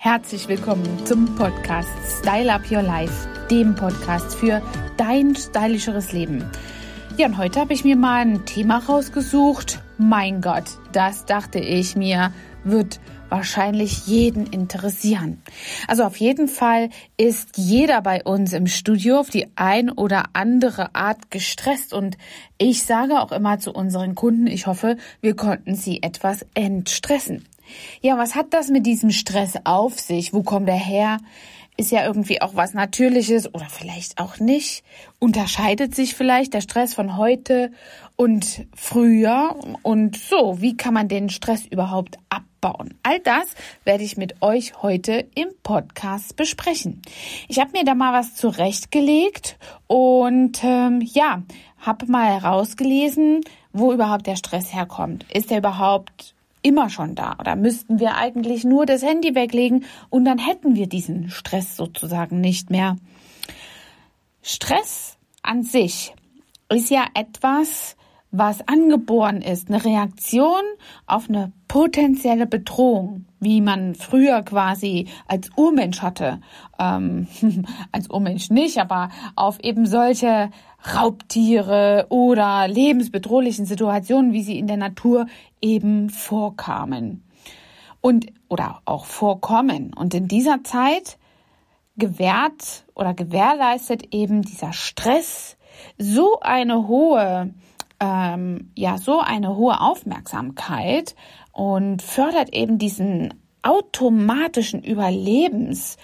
Herzlich willkommen zum Podcast Style Up Your Life, dem Podcast für dein stylischeres Leben. Ja, und heute habe ich mir mal ein Thema rausgesucht. Mein Gott, das dachte ich mir, wird wahrscheinlich jeden interessieren. Also auf jeden Fall ist jeder bei uns im Studio auf die ein oder andere Art gestresst und ich sage auch immer zu unseren Kunden, ich hoffe, wir konnten sie etwas entstressen. Ja, was hat das mit diesem Stress auf sich? Wo kommt er her? Ist ja irgendwie auch was Natürliches oder vielleicht auch nicht. Unterscheidet sich vielleicht der Stress von heute und früher? Und so, wie kann man den Stress überhaupt abbauen? All das werde ich mit euch heute im Podcast besprechen. Ich habe mir da mal was zurechtgelegt und ähm, ja, habe mal herausgelesen, wo überhaupt der Stress herkommt. Ist er überhaupt immer schon da oder müssten wir eigentlich nur das Handy weglegen und dann hätten wir diesen Stress sozusagen nicht mehr. Stress an sich ist ja etwas, was angeboren ist, eine Reaktion auf eine potenzielle Bedrohung, wie man früher quasi als Urmensch hatte, ähm, als Urmensch nicht, aber auf eben solche Raubtiere oder lebensbedrohlichen Situationen, wie sie in der Natur eben vorkamen. Und oder auch vorkommen. Und in dieser Zeit gewährt oder gewährleistet eben dieser Stress so eine hohe ähm, ja so eine hohe Aufmerksamkeit und fördert eben diesen automatischen Überlebens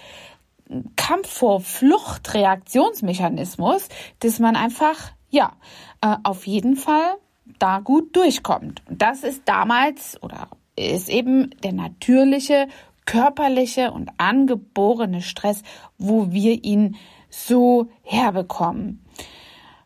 Kampf vor Flucht Reaktionsmechanismus, dass man einfach ja äh, auf jeden Fall da gut durchkommt. Das ist damals oder ist eben der natürliche körperliche und angeborene Stress, wo wir ihn so herbekommen.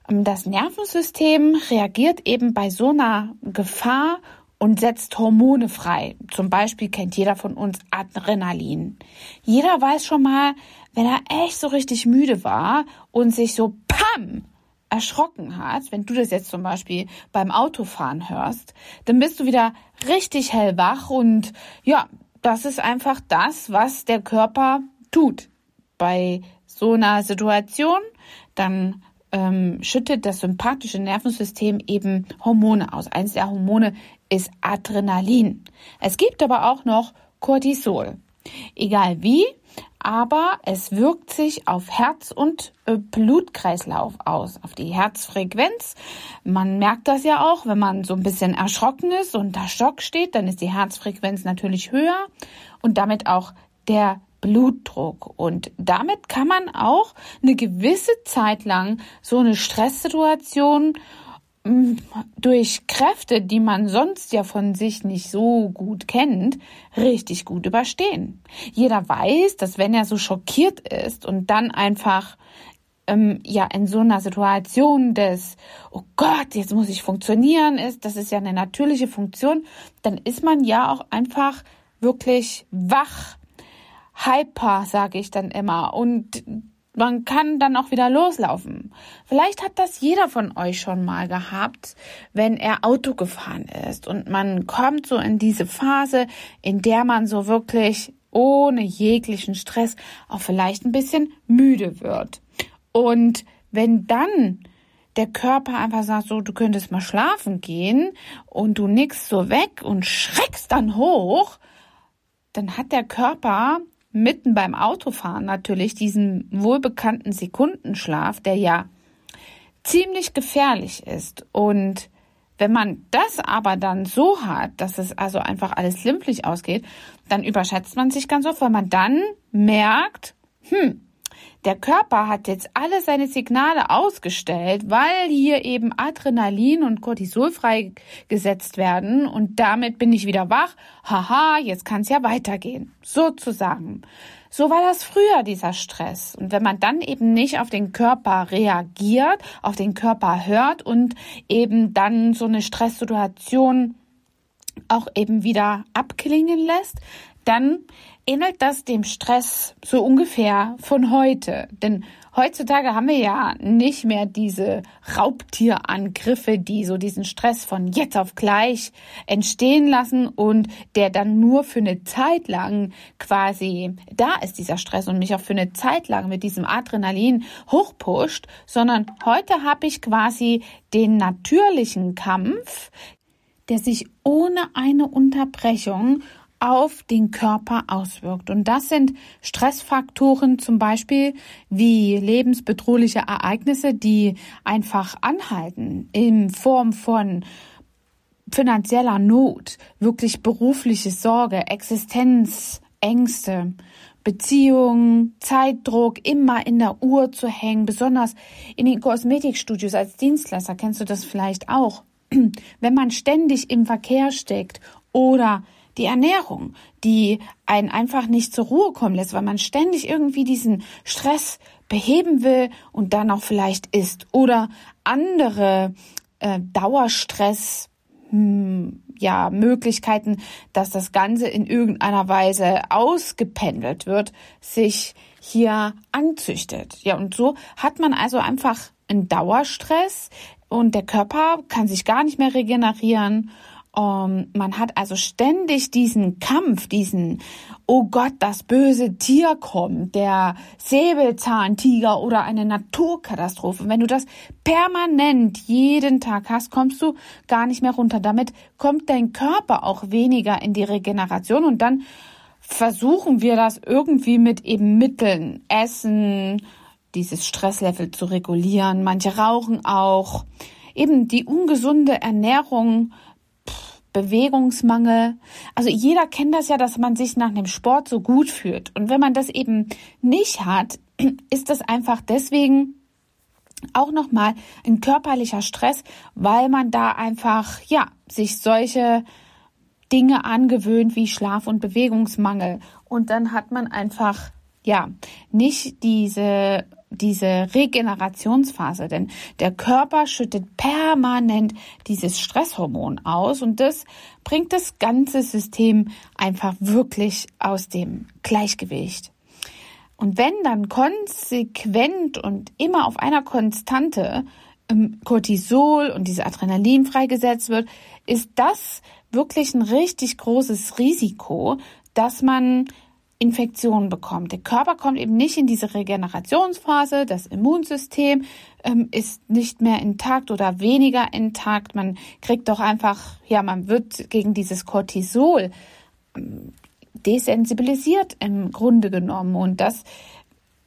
Ähm, das Nervensystem reagiert eben bei so einer Gefahr und setzt Hormone frei. Zum Beispiel kennt jeder von uns Adrenalin. Jeder weiß schon mal, wenn er echt so richtig müde war und sich so PAM erschrocken hat, wenn du das jetzt zum Beispiel beim Autofahren hörst, dann bist du wieder richtig hellwach und ja, das ist einfach das, was der Körper tut. Bei so einer Situation, dann ähm, schüttet das sympathische Nervensystem eben Hormone aus. Eines der Hormone ist Adrenalin. Es gibt aber auch noch Cortisol. Egal wie, aber es wirkt sich auf Herz und äh, Blutkreislauf aus, auf die Herzfrequenz. Man merkt das ja auch, wenn man so ein bisschen erschrocken ist und da Schock steht, dann ist die Herzfrequenz natürlich höher und damit auch der Blutdruck. Und damit kann man auch eine gewisse Zeit lang so eine Stresssituation mm, durch Kräfte, die man sonst ja von sich nicht so gut kennt, richtig gut überstehen. Jeder weiß, dass wenn er so schockiert ist und dann einfach ähm, ja in so einer Situation des oh Gott, jetzt muss ich funktionieren ist, das ist ja eine natürliche Funktion, dann ist man ja auch einfach wirklich wach hyper, sage ich dann immer. Und man kann dann auch wieder loslaufen. Vielleicht hat das jeder von euch schon mal gehabt, wenn er Auto gefahren ist und man kommt so in diese Phase, in der man so wirklich ohne jeglichen Stress auch vielleicht ein bisschen müde wird. Und wenn dann der Körper einfach sagt, so, du könntest mal schlafen gehen und du nickst so weg und schreckst dann hoch, dann hat der Körper mitten beim Autofahren natürlich diesen wohlbekannten Sekundenschlaf, der ja ziemlich gefährlich ist. Und wenn man das aber dann so hat, dass es also einfach alles glimpflich ausgeht, dann überschätzt man sich ganz oft, weil man dann merkt, hm, der Körper hat jetzt alle seine Signale ausgestellt, weil hier eben Adrenalin und Cortisol freigesetzt werden und damit bin ich wieder wach. Haha, jetzt kann es ja weitergehen. Sozusagen. So war das früher, dieser Stress. Und wenn man dann eben nicht auf den Körper reagiert, auf den Körper hört und eben dann so eine Stresssituation auch eben wieder abklingen lässt, dann ähnelt das dem Stress so ungefähr von heute. Denn heutzutage haben wir ja nicht mehr diese Raubtierangriffe, die so diesen Stress von jetzt auf gleich entstehen lassen und der dann nur für eine Zeit lang quasi da ist, dieser Stress und mich auch für eine Zeit lang mit diesem Adrenalin hochpusht, sondern heute habe ich quasi den natürlichen Kampf, der sich ohne eine Unterbrechung auf den Körper auswirkt. Und das sind Stressfaktoren zum Beispiel wie lebensbedrohliche Ereignisse, die einfach anhalten in Form von finanzieller Not, wirklich berufliche Sorge, Existenzängste, Beziehungen, Zeitdruck, immer in der Uhr zu hängen, besonders in den Kosmetikstudios als Dienstleister kennst du das vielleicht auch. Wenn man ständig im Verkehr steckt oder die Ernährung, die einen einfach nicht zur Ruhe kommen lässt, weil man ständig irgendwie diesen Stress beheben will und dann auch vielleicht isst oder andere äh, Dauerstress hm, ja Möglichkeiten, dass das Ganze in irgendeiner Weise ausgependelt wird, sich hier anzüchtet. Ja, und so hat man also einfach einen Dauerstress und der Körper kann sich gar nicht mehr regenerieren um, man hat also ständig diesen Kampf, diesen, oh Gott, das böse Tier kommt, der Säbelzahntiger oder eine Naturkatastrophe. Wenn du das permanent jeden Tag hast, kommst du gar nicht mehr runter. Damit kommt dein Körper auch weniger in die Regeneration und dann versuchen wir das irgendwie mit eben Mitteln, Essen, dieses Stresslevel zu regulieren. Manche rauchen auch. Eben die ungesunde Ernährung Bewegungsmangel. Also jeder kennt das ja, dass man sich nach dem Sport so gut fühlt. Und wenn man das eben nicht hat, ist das einfach deswegen auch nochmal ein körperlicher Stress, weil man da einfach, ja, sich solche Dinge angewöhnt wie Schlaf- und Bewegungsmangel. Und dann hat man einfach, ja, nicht diese diese Regenerationsphase, denn der Körper schüttet permanent dieses Stresshormon aus und das bringt das ganze System einfach wirklich aus dem Gleichgewicht. Und wenn dann konsequent und immer auf einer Konstante ähm, Cortisol und diese Adrenalin freigesetzt wird, ist das wirklich ein richtig großes Risiko, dass man Infektionen bekommt. Der Körper kommt eben nicht in diese Regenerationsphase, das Immunsystem ähm, ist nicht mehr intakt oder weniger intakt. Man kriegt doch einfach, ja, man wird gegen dieses Cortisol ähm, desensibilisiert im Grunde genommen und das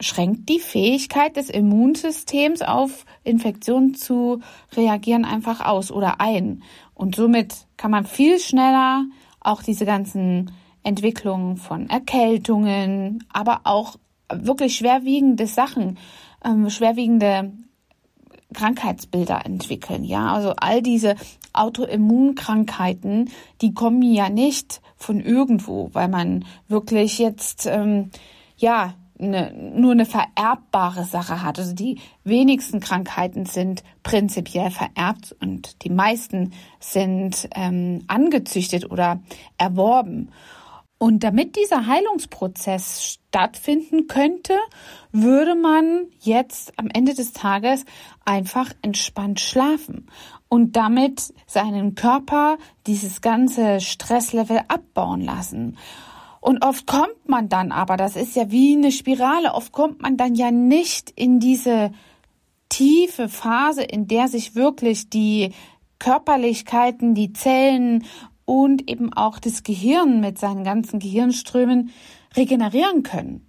schränkt die Fähigkeit des Immunsystems auf Infektionen zu reagieren einfach aus oder ein. Und somit kann man viel schneller auch diese ganzen Entwicklung von Erkältungen, aber auch wirklich schwerwiegende Sachen, ähm, schwerwiegende Krankheitsbilder entwickeln. Ja, also all diese Autoimmunkrankheiten, die kommen ja nicht von irgendwo, weil man wirklich jetzt ähm, ja eine, nur eine vererbbare Sache hat. Also die wenigsten Krankheiten sind prinzipiell vererbt und die meisten sind ähm, angezüchtet oder erworben. Und damit dieser Heilungsprozess stattfinden könnte, würde man jetzt am Ende des Tages einfach entspannt schlafen und damit seinen Körper dieses ganze Stresslevel abbauen lassen. Und oft kommt man dann aber, das ist ja wie eine Spirale, oft kommt man dann ja nicht in diese tiefe Phase, in der sich wirklich die Körperlichkeiten, die Zellen und eben auch das Gehirn mit seinen ganzen Gehirnströmen regenerieren können.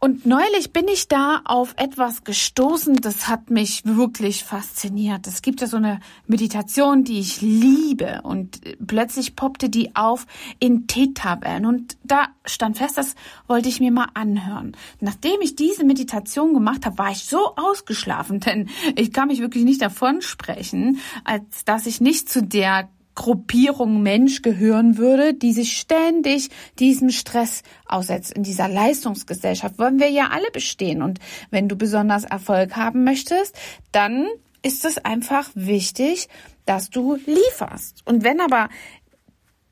Und neulich bin ich da auf etwas gestoßen, das hat mich wirklich fasziniert. Es gibt ja so eine Meditation, die ich liebe und plötzlich poppte die auf in T-Tabellen und da stand fest, das wollte ich mir mal anhören. Nachdem ich diese Meditation gemacht habe, war ich so ausgeschlafen, denn ich kann mich wirklich nicht davon sprechen, als dass ich nicht zu der Gruppierung Mensch gehören würde, die sich ständig diesem Stress aussetzt. In dieser Leistungsgesellschaft wollen wir ja alle bestehen. Und wenn du besonders Erfolg haben möchtest, dann ist es einfach wichtig, dass du lieferst. Und wenn aber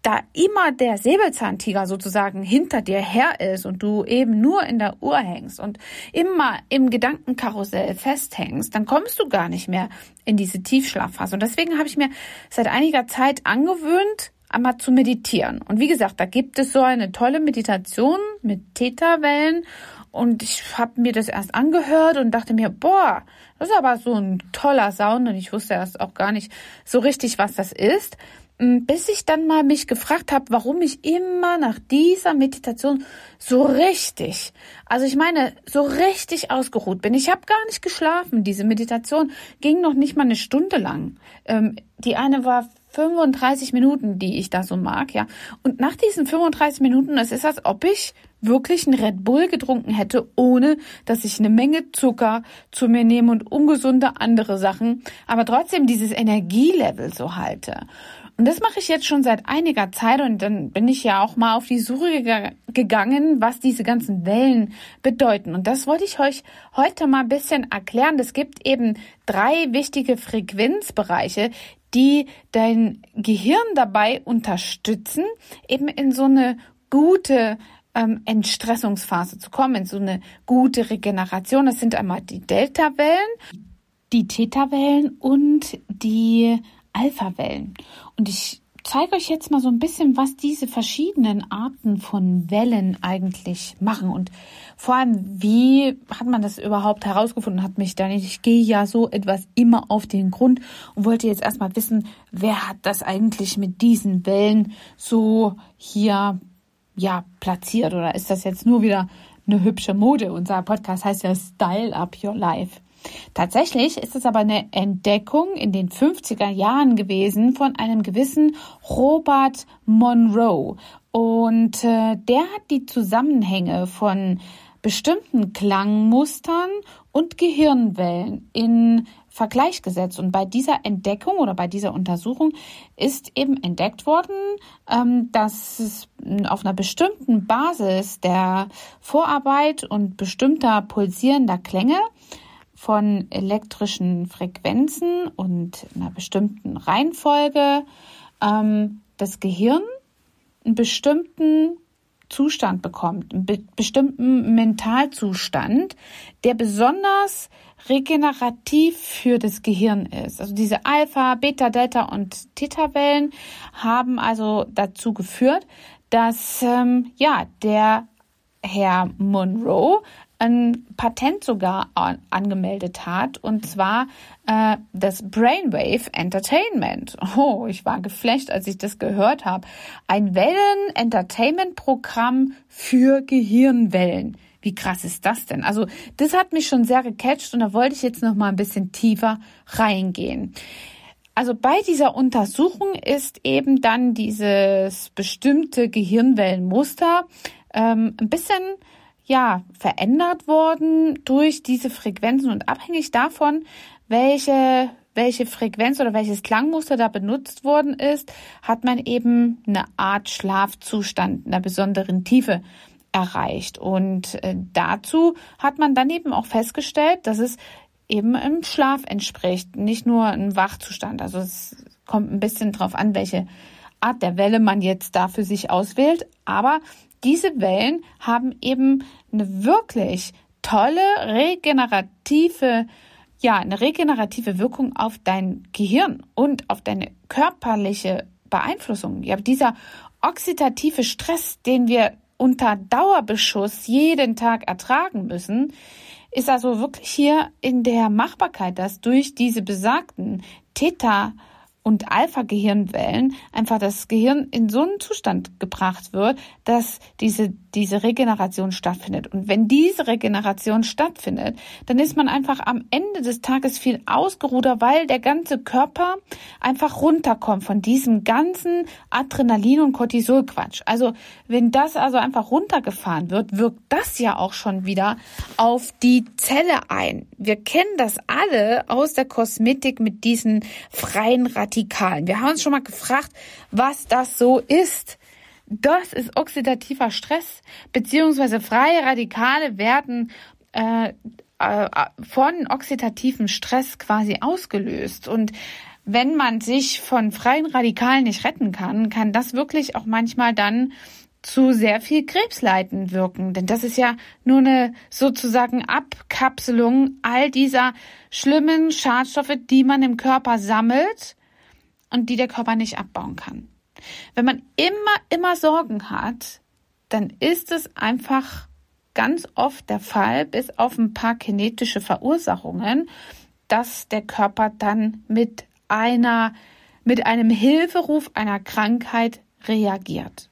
da immer der Säbelzahntiger sozusagen hinter dir her ist und du eben nur in der Uhr hängst und immer im Gedankenkarussell festhängst, dann kommst du gar nicht mehr in diese Tiefschlafphase. Und deswegen habe ich mir seit einiger Zeit angewöhnt, einmal zu meditieren. Und wie gesagt, da gibt es so eine tolle Meditation mit Theta-Wellen und ich habe mir das erst angehört und dachte mir, boah, das ist aber so ein toller Sound und ich wusste erst auch gar nicht so richtig, was das ist. Mm, bis ich dann mal mich gefragt habe, warum ich immer nach dieser Meditation so richtig, also ich meine, so richtig ausgeruht bin. Ich habe gar nicht geschlafen. Diese Meditation ging noch nicht mal eine Stunde lang. Ähm, die eine war 35 Minuten, die ich da so mag, ja. Und nach diesen 35 Minuten, es ist, als ob ich wirklich einen Red Bull getrunken hätte, ohne dass ich eine Menge Zucker zu mir nehme und ungesunde andere Sachen, aber trotzdem dieses Energielevel so halte. Und das mache ich jetzt schon seit einiger Zeit und dann bin ich ja auch mal auf die Suche gegangen, was diese ganzen Wellen bedeuten. Und das wollte ich euch heute mal ein bisschen erklären. Es gibt eben drei wichtige Frequenzbereiche, die dein Gehirn dabei unterstützen, eben in so eine gute ähm, Entstressungsphase zu kommen, in so eine gute Regeneration. Das sind einmal die Delta-Wellen, die Theta-Wellen und die Alpha-Wellen. Und ich zeige euch jetzt mal so ein bisschen, was diese verschiedenen Arten von Wellen eigentlich machen und vor allem, wie hat man das überhaupt herausgefunden, hat mich da nicht. Ich gehe ja so etwas immer auf den Grund und wollte jetzt erstmal wissen, wer hat das eigentlich mit diesen Wellen so hier, ja, platziert oder ist das jetzt nur wieder eine hübsche Mode? Unser Podcast heißt ja Style Up Your Life. Tatsächlich ist es aber eine Entdeckung in den 50er Jahren gewesen von einem gewissen Robert Monroe. Und äh, der hat die Zusammenhänge von bestimmten Klangmustern und Gehirnwellen in Vergleich gesetzt. Und bei dieser Entdeckung oder bei dieser Untersuchung ist eben entdeckt worden, ähm, dass es auf einer bestimmten Basis der Vorarbeit und bestimmter pulsierender Klänge von elektrischen Frequenzen und einer bestimmten Reihenfolge ähm, das Gehirn einen bestimmten Zustand bekommt, einen be bestimmten Mentalzustand, der besonders regenerativ für das Gehirn ist. Also diese Alpha, Beta, Delta und Theta-Wellen haben also dazu geführt, dass ähm, ja der Herr Monroe ein Patent sogar an, angemeldet hat, und zwar äh, das Brainwave Entertainment. Oh, ich war geflecht, als ich das gehört habe. Ein Wellen-Entertainment-Programm für Gehirnwellen. Wie krass ist das denn? Also das hat mich schon sehr gecatcht und da wollte ich jetzt noch mal ein bisschen tiefer reingehen. Also bei dieser Untersuchung ist eben dann dieses bestimmte Gehirnwellenmuster ähm, ein bisschen ja, verändert worden durch diese Frequenzen und abhängig davon, welche welche Frequenz oder welches Klangmuster da benutzt worden ist, hat man eben eine Art Schlafzustand einer besonderen Tiefe erreicht. Und äh, dazu hat man dann eben auch festgestellt, dass es eben im Schlaf entspricht, nicht nur ein Wachzustand. Also es kommt ein bisschen drauf an, welche Art der Welle man jetzt da für sich auswählt. Aber diese Wellen haben eben eine wirklich tolle regenerative ja, eine regenerative Wirkung auf dein Gehirn und auf deine körperliche Beeinflussung. Ja, dieser oxidative Stress, den wir unter Dauerbeschuss jeden Tag ertragen müssen, ist also wirklich hier in der Machbarkeit, dass durch diese besagten Theta und Alpha-Gehirnwellen einfach das Gehirn in so einen Zustand gebracht wird, dass diese, diese Regeneration stattfindet. Und wenn diese Regeneration stattfindet, dann ist man einfach am Ende des Tages viel ausgeruhter, weil der ganze Körper einfach runterkommt von diesem ganzen Adrenalin- und Cortisolquatsch. Also wenn das also einfach runtergefahren wird, wirkt das ja auch schon wieder auf die Zelle ein. Wir kennen das alle aus der Kosmetik mit diesen freien Radikalen Radikalen. Wir haben uns schon mal gefragt, was das so ist. Das ist oxidativer Stress, beziehungsweise freie Radikale werden äh, äh, von oxidativem Stress quasi ausgelöst. Und wenn man sich von freien Radikalen nicht retten kann, kann das wirklich auch manchmal dann zu sehr viel Krebsleiden wirken. Denn das ist ja nur eine sozusagen Abkapselung all dieser schlimmen Schadstoffe, die man im Körper sammelt und die der Körper nicht abbauen kann. Wenn man immer, immer Sorgen hat, dann ist es einfach ganz oft der Fall, bis auf ein paar kinetische Verursachungen, dass der Körper dann mit einer, mit einem Hilferuf einer Krankheit reagiert.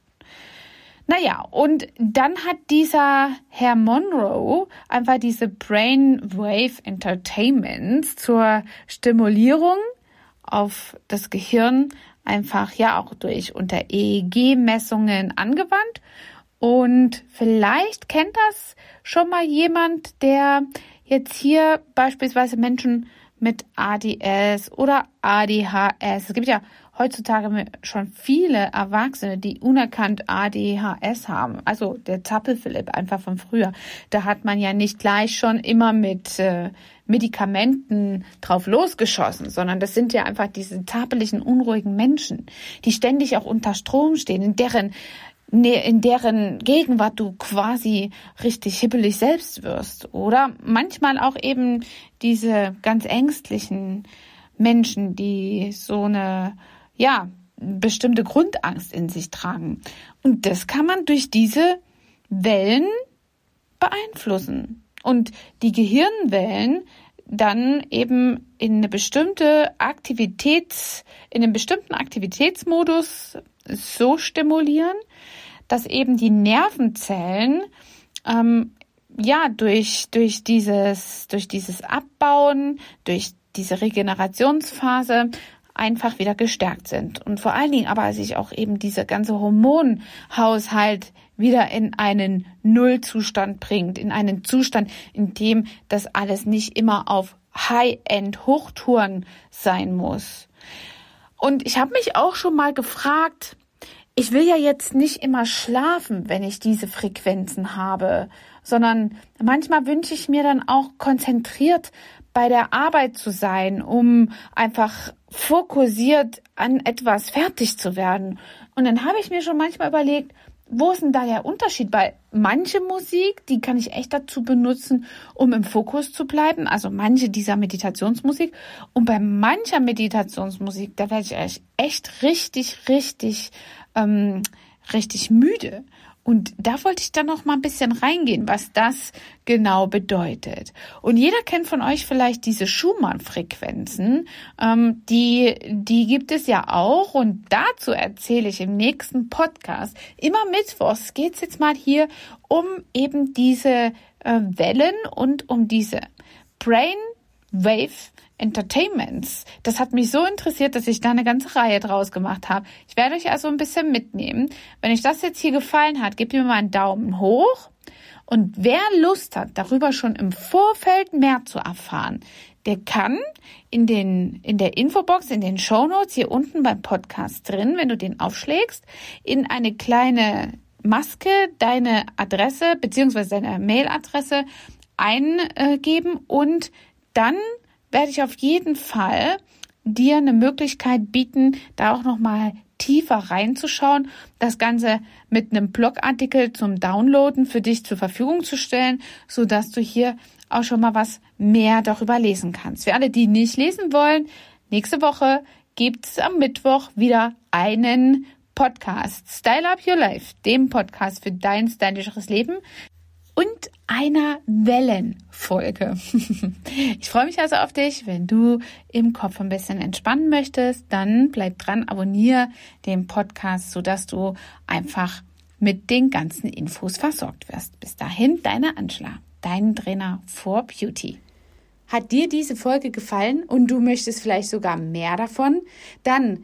Naja, und dann hat dieser Herr Monroe einfach diese Brainwave Entertainments zur Stimulierung auf das Gehirn einfach ja auch durch unter EEG-Messungen angewandt. Und vielleicht kennt das schon mal jemand, der jetzt hier beispielsweise Menschen mit ADS oder ADHS. Es gibt ja heutzutage schon viele Erwachsene, die unerkannt ADHS haben. Also der Zappelphilipp einfach von früher. Da hat man ja nicht gleich schon immer mit äh, Medikamenten drauf losgeschossen, sondern das sind ja einfach diese zappeligen, unruhigen Menschen, die ständig auch unter Strom stehen, in deren in deren Gegenwart du quasi richtig hibbelig selbst wirst. Oder manchmal auch eben diese ganz ängstlichen Menschen, die so eine ja, bestimmte Grundangst in sich tragen. Und das kann man durch diese Wellen beeinflussen. Und die Gehirnwellen dann eben in eine bestimmte Aktivitäts, in einem bestimmten Aktivitätsmodus so stimulieren, dass eben die Nervenzellen ähm, ja durch durch dieses durch dieses Abbauen, durch diese Regenerationsphase einfach wieder gestärkt sind. Und vor allen Dingen aber sich auch eben dieser ganze Hormonhaushalt wieder in einen Nullzustand bringt, in einen Zustand, in dem das alles nicht immer auf High-End-Hochtouren sein muss. Und ich habe mich auch schon mal gefragt, ich will ja jetzt nicht immer schlafen, wenn ich diese Frequenzen habe, sondern manchmal wünsche ich mir dann auch konzentriert bei der Arbeit zu sein, um einfach fokussiert an etwas fertig zu werden. Und dann habe ich mir schon manchmal überlegt, wo ist denn da der Unterschied? Weil manche Musik, die kann ich echt dazu benutzen, um im Fokus zu bleiben. Also manche dieser Meditationsmusik. Und bei mancher Meditationsmusik, da werde ich echt richtig, richtig, ähm, richtig müde. Und da wollte ich dann noch mal ein bisschen reingehen, was das genau bedeutet. Und jeder kennt von euch vielleicht diese Schumann-Frequenzen. Ähm, die, die gibt es ja auch. Und dazu erzähle ich im nächsten Podcast. Immer mittwochs geht's jetzt mal hier um eben diese äh, Wellen und um diese Brain Wave Entertainments. Das hat mich so interessiert, dass ich da eine ganze Reihe draus gemacht habe. Ich werde euch also ein bisschen mitnehmen. Wenn euch das jetzt hier gefallen hat, gebt mir mal einen Daumen hoch. Und wer Lust hat, darüber schon im Vorfeld mehr zu erfahren, der kann in den, in der Infobox, in den Show Notes hier unten beim Podcast drin, wenn du den aufschlägst, in eine kleine Maske deine Adresse beziehungsweise deine Mailadresse eingeben und dann werde ich auf jeden Fall dir eine Möglichkeit bieten, da auch noch mal tiefer reinzuschauen, das Ganze mit einem Blogartikel zum Downloaden für dich zur Verfügung zu stellen, so dass du hier auch schon mal was mehr darüber lesen kannst. Für alle, die nicht lesen wollen, nächste Woche gibt es am Mittwoch wieder einen Podcast. Style Up Your Life, dem Podcast für dein stylischeres Leben und einer Wellenfolge. ich freue mich also auf dich. Wenn du im Kopf ein bisschen entspannen möchtest, dann bleib dran, abonniere den Podcast, sodass du einfach mit den ganzen Infos versorgt wirst. Bis dahin, deine Angela, dein Trainer for Beauty. Hat dir diese Folge gefallen und du möchtest vielleicht sogar mehr davon? Dann